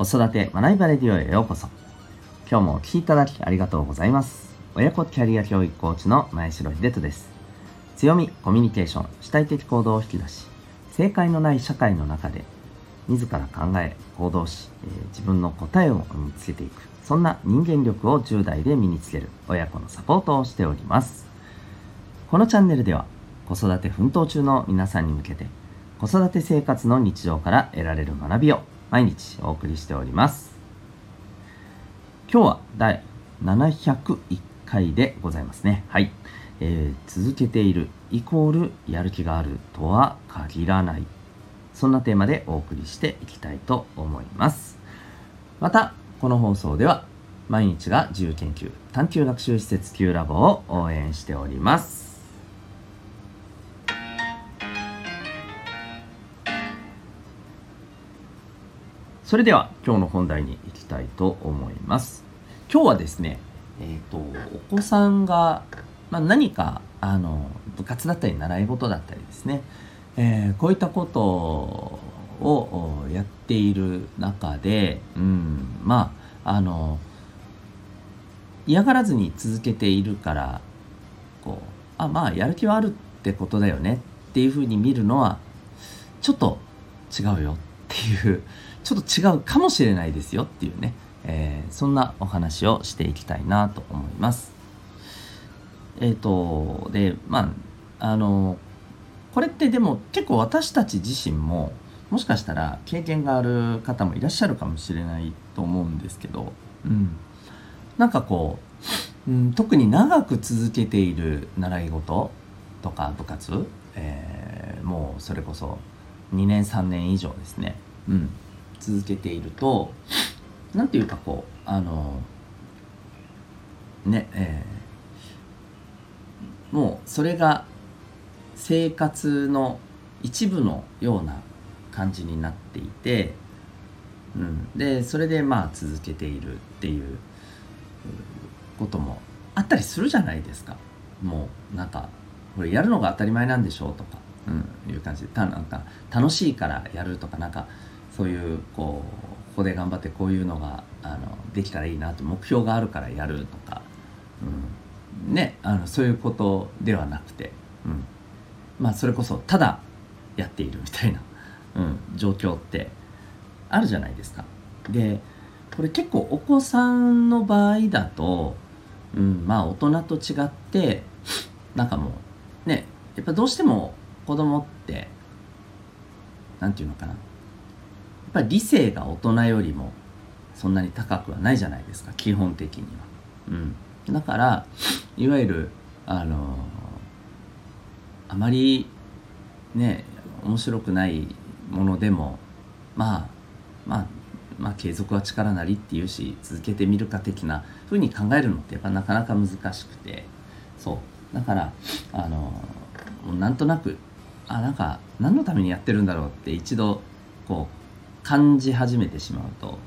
子育て学びバレディオへようこそ。今日もお聴きいただきありがとうございます。親子キャリア教育コーチの前城秀人です。強みコミュニケーション主体的行動を引き出し正解のない社会の中で自ら考え行動し、えー、自分の答えを身につけていく。そんな人間力を10代で身につける親子のサポートをしております。このチャンネルでは子育て奮闘中の皆さんに向けて子育て生活の日常から得られる学びを毎日お送りしております。今日は第701回でございますね。はい、えー、続けているイコールやる気があるとは限らない。そんなテーマでお送りしていきたいと思います。またこの放送では毎日が自由研究探究学習施設 Q ラボを応援しております。それでは今日の本題に行きたいと思います。今日はですね、えっ、ー、と、お子さんが、まあ、何か、あの、部活だったり習い事だったりですね、えー、こういったことをやっている中で、うん、まあ、あの、嫌がらずに続けているから、こう、あ、まあ、やる気はあるってことだよねっていうふうに見るのは、ちょっと違うよっていうちょっと違うかもしれないですよっていうね、えー、そんなお話をしていきたいなと思います。えっ、ー、と、で、まあ、あの、これってでも結構私たち自身ももしかしたら経験がある方もいらっしゃるかもしれないと思うんですけど、うん、なんかこう、うん、特に長く続けている習い事とか部活、えー、もうそれこそ2年3年以上ですね、うん、続けていると何ていうかこうあのねえー、もうそれが生活の一部のような感じになっていて、うん、でそれでまあ続けているっていうこともあったりするじゃないですか。もうなんかこれやるのが当たり前なんでしょうとか、うん、いう感じでたなんか楽しいからやるとかなんかそういうこうここで頑張ってこういうのがあのできたらいいなと目標があるからやるとか、うん、ねあのそういうことではなくて、うん、まあそれこそただやっているみたいな、うん、状況ってあるじゃないですか。でこれ結構お子さんの場合だと、うん、まあ大人と違ってなんかもうねやっぱどうしても子供って何て言うのかな。ぱ理性が大人よりもそんなに高くはないじゃないですか。基本的には。うん、だからいわゆるあのあまりね面白くないものでもまあまあまあ継続は力なりっていうし続けてみるか的なふうに考えるのってやっぱなかなか難しくて。そう。だからあのなんとなくあなんか何のためにやってるんだろうって一度こう感じ始めてしまうと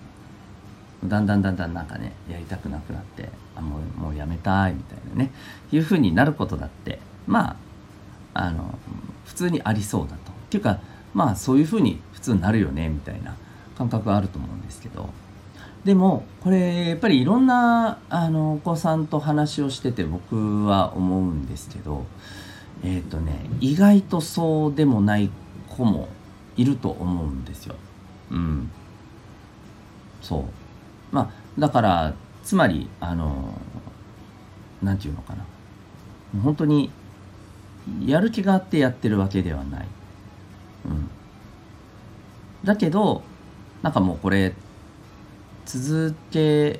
だんだんだんだんなんかねやりたくなくなってあもうもうやめたいみたいなねいうふうになることだってまああの普通にありそうだとっていうかまあそういうふうに普通になるよねみたいな感覚があると思うんですけどでもこれやっぱりいろんなあのお子さんと話をしてて僕は思うんですけどえっ、ー、とね意外とそうでもない子もいると思うんですよ。うん。そう。まあだからつまりあの何て言うのかな。本当にやる気があってやってるわけではない、うん、だけどなんかもうこれ続け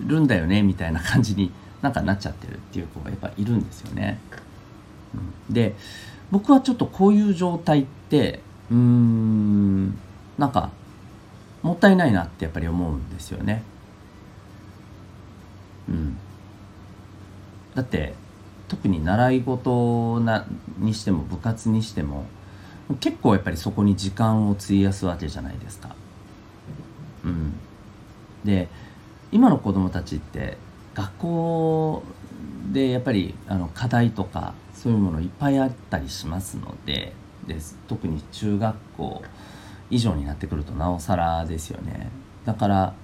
るんだよねみたいな感じになんかなっちゃってるっていう子がやっぱいるんですよね。うん、で僕はちょっとこういう状態ってうーんなんかもったいないなってやっぱり思うんですよね。うん、だって特に習い事なにしても部活にしても結構やっぱりそこに時間を費やすわけじゃないですか。うん、で今の子供たちって学校でやっぱりあの課題とかそういうものいっぱいあったりしますのでで特に中学校以上になってくるとなおさらですよね。だからや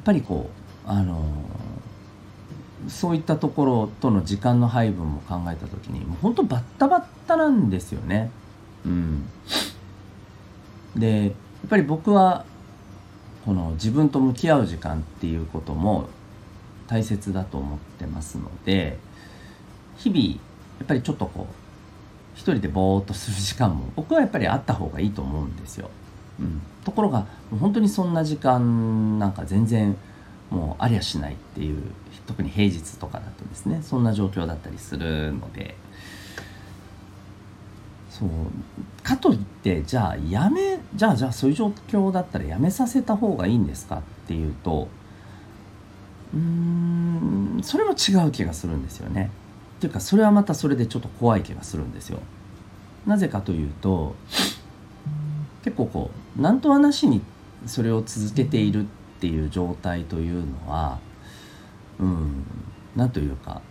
っぱりこうあのそういったところとの時間の配分も考えた時にもう本当バッタバッタなんですよね。うん、でやっぱり僕はこの自分と向き合う時間っていうことも大切だと思ってますので日々やっぱりちょっとこう一人でぼーっとする時間も僕はやっぱりあった方がいいと思うんですよ。うん、ところが本当にそんな時間なんか全然もうありゃしないっていう特に平日とかだとですねそんな状況だったりするのでそうかといってじゃあやめじゃあじゃあそういう状況だったらやめさせた方がいいんですかっていうとうんそれも違う気がするんですよね。っていうかそれはまたそれでちょっと怖い気がするんですよ。なぜかというと結構こう何とはなしにそれを続けているっていう状態というのはうん何というか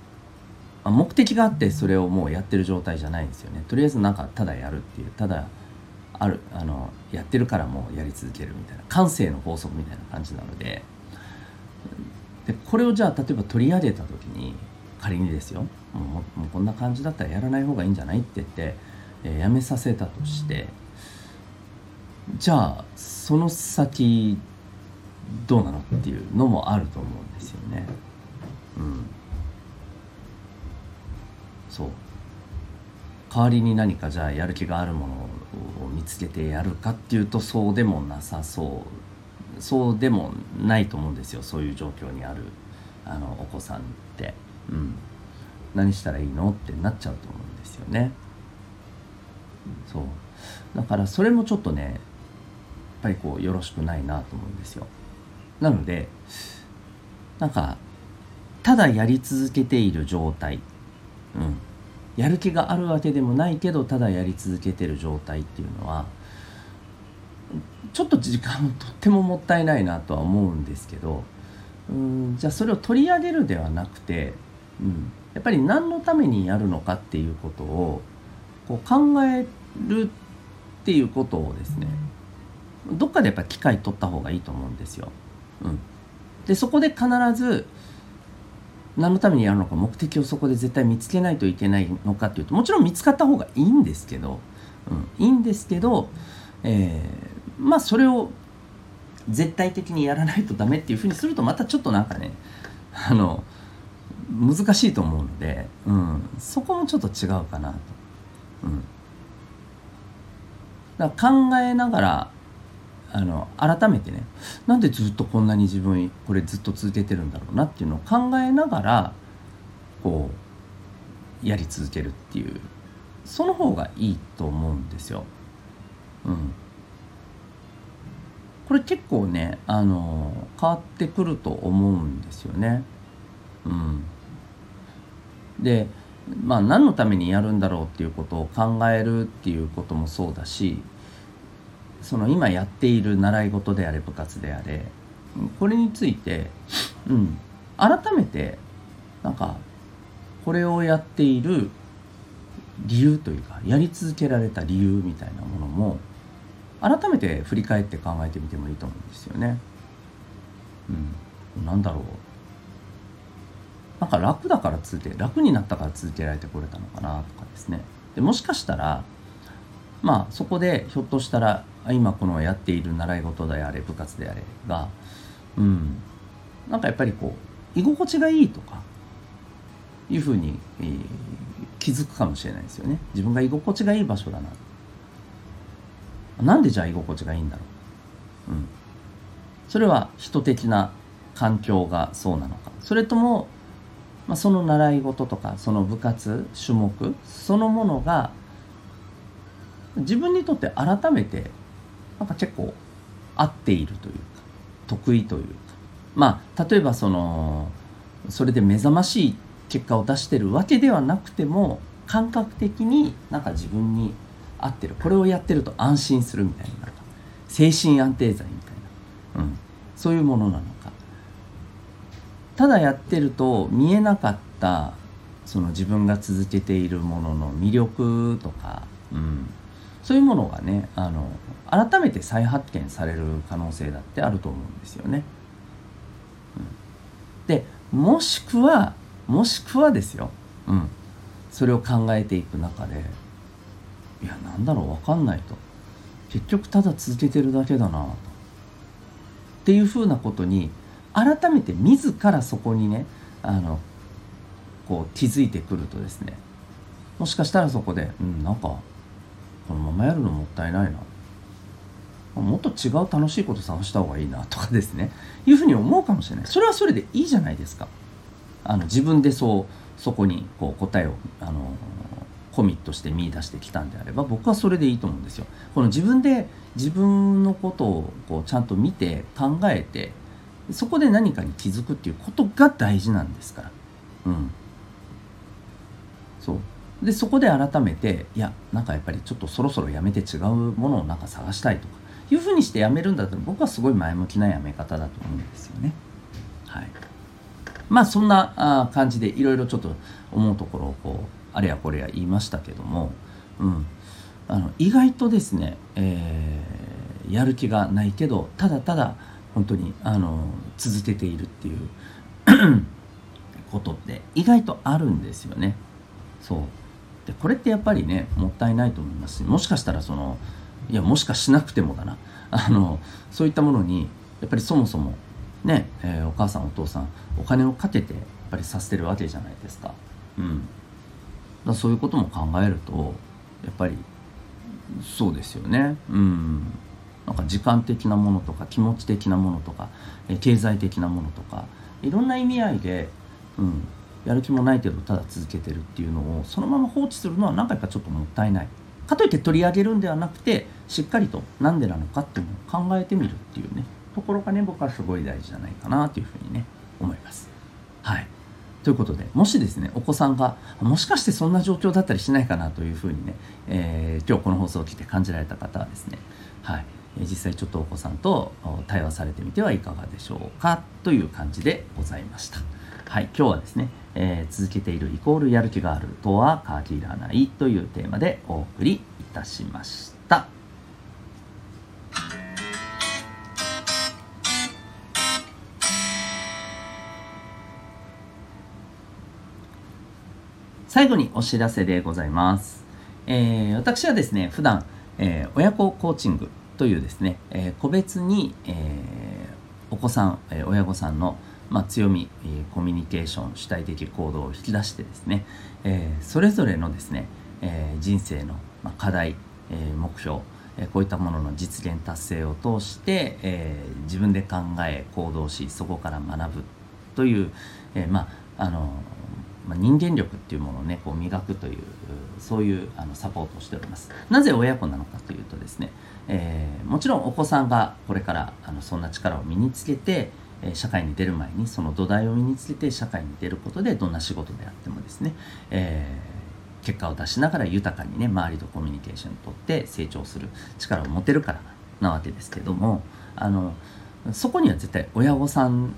目的があってそれをもうやってる状態じゃないんですよね。とりあえずなんかただやるっていうただあるあのやってるからもうやり続けるみたいな感性の法則みたいな感じなのででこれをじゃあ例えば取り上げた時に仮にですよもうもうこんな感じだったらやらない方がいいんじゃないって言って、えー、やめさせたとしてじゃあその先どうなのっていうのもあると思うんですよね。うん、そう。代わりに何かじゃあやる気があるものを見つけてやるかっていうとそうでもなさそう。そうでもないと思うんですよ。そういう状況にあるあのお子さんって、うん、何したらいいのってなっちゃうと思うんですよね。そう。だからそれもちょっとねぱりこうよろしくないなと思うんですよ。なのでなんかただやり続けている状態、うん、やる気があるわけでもないけどただやり続けてる状態っていうのはちょっと時間とってももったいないなとは思うんですけどうんじゃあそれを取り上げるではなくて、うん、やっぱり何のためにやるのかっていうことをこう考えるっていうことをですねどっかでやっぱ機会取った方がいいと思うんですよ。うん、でそこで必ず何のためにやるのか目的をそこで絶対見つけないといけないのかっていうともちろん見つかった方がいいんですけど、うん、いいんですけど、えー、まあそれを絶対的にやらないとダメっていうふうにするとまたちょっとなんかねあの難しいと思うので、うん、そこもちょっと違うかなと。うん、だから考えながらあの改めてねなんでずっとこんなに自分これずっと続けてるんだろうなっていうのを考えながらこうやり続けるっていうその方がいいと思うんですよ。うん、これ結構ねあの変わってくると思うんですよね。うん、でまあ何のためにやるんだろうっていうことを考えるっていうこともそうだしその今やっている習い事であれ部活であれこれについて、うん、改めてなんかこれをやっている理由というかやり続けられた理由みたいなものも改めて振り返って考えてみてもいいと思うんですよね。うん、なんだろうなんか楽だから続け楽になったから続けられてこれたのかなとかですねでもしかしたらまあそこでひょっとしたら今このやっている習い事であれ部活であれがうん。なんかやっぱりこう居心地がいいとかいうふうに、えー、気づくかもしれないですよね。自分が居心地がいい場所だな。なんでじゃあ居心地がいいんだろう。うん。それは人的な環境がそうなのか。それとも、まあ、その習い事とかその部活種目そのものが自分にとって改めてなんか結構合っているというか得意というか。まあ例えばそのそれで目覚ましい結果を出してるわけではなくても感覚的になんか自分に合ってる。これをやってると安心するみたいな。精神安定剤みたいな、うん、そういうものなのか。ただやってると見えなかったその自分が続けているものの魅力とか、うん、そういうものがねあの改めて再発見される可能性だってあると思うんですよね。うん、でもしくはもしくはですよ、うん、それを考えていく中でいやなんだろう分かんないと。結局ただ続けてるだけだなと。っていうふうなことに改めて自らそこにねあのこう気づいてくるとですねもしかしたらそこでうんなんかこのままやるのもったいないな。もっと違う楽しいこと探した方がいいなとかですね。いうふうに思うかもしれない。それはそれでいいじゃないですか。あの自分でそうそこにこう答えをあのコミットして見出してきたんであれば僕はそれでいいと思うんですよ。この自分で自分のことをこうちゃんと見て考えてそこで何かに気づくっていうことが大事なんですから。うん。そう。でそこで改めていやなんかやっぱりちょっとそろそろやめて違うものをなんか探したいとかいうふうにしてやめるんだったら僕はすごい前向きなやめ方だと思うんですよね。はい、まあそんな感じでいろいろちょっと思うところをこうあれやこれや言いましたけども、うん、あの意外とですね、えー、やる気がないけどただただ本当にあの続けているっていう ことって意外とあるんですよね。そうでこれってやっぱりねもったいないと思います。もしかしたらそのいやもしかしなくてもだな。あのそういったものにやっぱりそもそもね、えー、お母さんお父さんお金をかけてやっぱりさせてるわけじゃないですか。うん、だそういうことも考えるとやっぱりそうですよね。うん。なんか時間的なものとか気持ち的なものとか、え経済的なものとかいろんな意味合いで、うん、やる気もないけどただ続けてるっていうのをそのまま放置するのは何回かちょっともったいない。かといって取り上げるんではなくてしっかりと何でなのかっていうのを考えてみるっていうね。ところがね僕はすごい大事じゃないかなというふうにね思います。はい。ということでもしですねお子さんがもしかしてそんな状況だったりしないかなというふうにね、えー、今日この放送を聞いて感じられた方はですねはい。実際ちょっとお子さんと対話されてみてはいかがでしょうかという感じでございました。はい、今日はですね、えー、続けているイコールやる気があるとは限らないというテーマでお送りいたしました。最後にお知らせでございます。えー、私はですね、普段、えー、親子コーチングというですね、えー、個別に、えー、お子さん、えー、親御さんのまあ、強み、えー、コミュニケーション主体的行動を引き出してですね、えー、それぞれのですね、えー、人生の、まあ、課題、えー、目標、えー、こういったものの実現達成を通して、えー、自分で考え行動しそこから学ぶという、えー、まああのまあ、人間力っていうものをねこう磨くというそういうあのサポートをしております。なぜ親子なのかというとですね、えー、もちろんお子さんがこれからあのそんな力を身につけてえ社会に出る前にその土台を身につけて社会に出ることでどんな仕事であってもですね、えー、結果を出しながら豊かにね周りとコミュニケーションをとって成長する力を持てるからなわけですけどもあのそこには絶対親御さん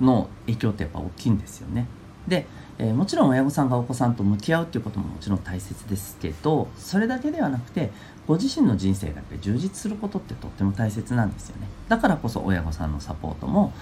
の影響ってやっぱ大きいんですよね。で、えー、もちろん親御さんがお子さんと向き合うっていうことももちろん大切ですけどそれだけではなくてご自身の人生がやっぱり充実することってとっても大切なんですよね。だからこそ親御さんのサポートも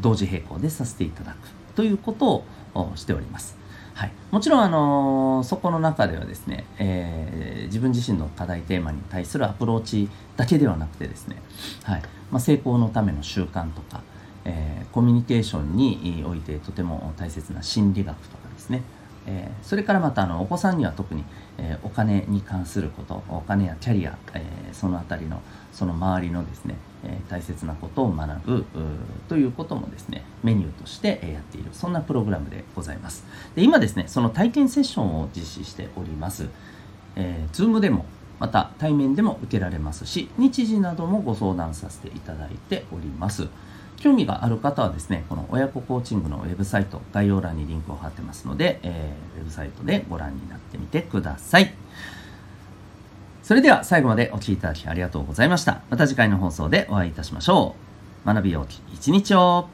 同時並行でさせていただくということをしております。はい、もちろん、あのー、そこの中ではですね、えー、自分自身の課題テーマに対するアプローチだけではなくてですね、はい。まあ、成功のための習慣とか、えー、コミュニケーションにおいてとても大切な心理学とかですね、えー、それからまたあのお子さんには特に、えー、お金に関することお金やキャリア、え、その辺りのその周りのですね、え大切なことを学ぶということもですねメニューとしてやっているそんなプログラムでございます。で今ですねその体験セッションを実施しております、えー、Zoom でもまた対面でも受けられますし日時などもご相談させていただいております。興味がある方はですね、この親子コーチングのウェブサイト、概要欄にリンクを貼ってますので、えー、ウェブサイトでご覧になってみてください。それでは最後までお聴きいただきありがとうございました。また次回の放送でお会いいたしましょう。学びよう一日を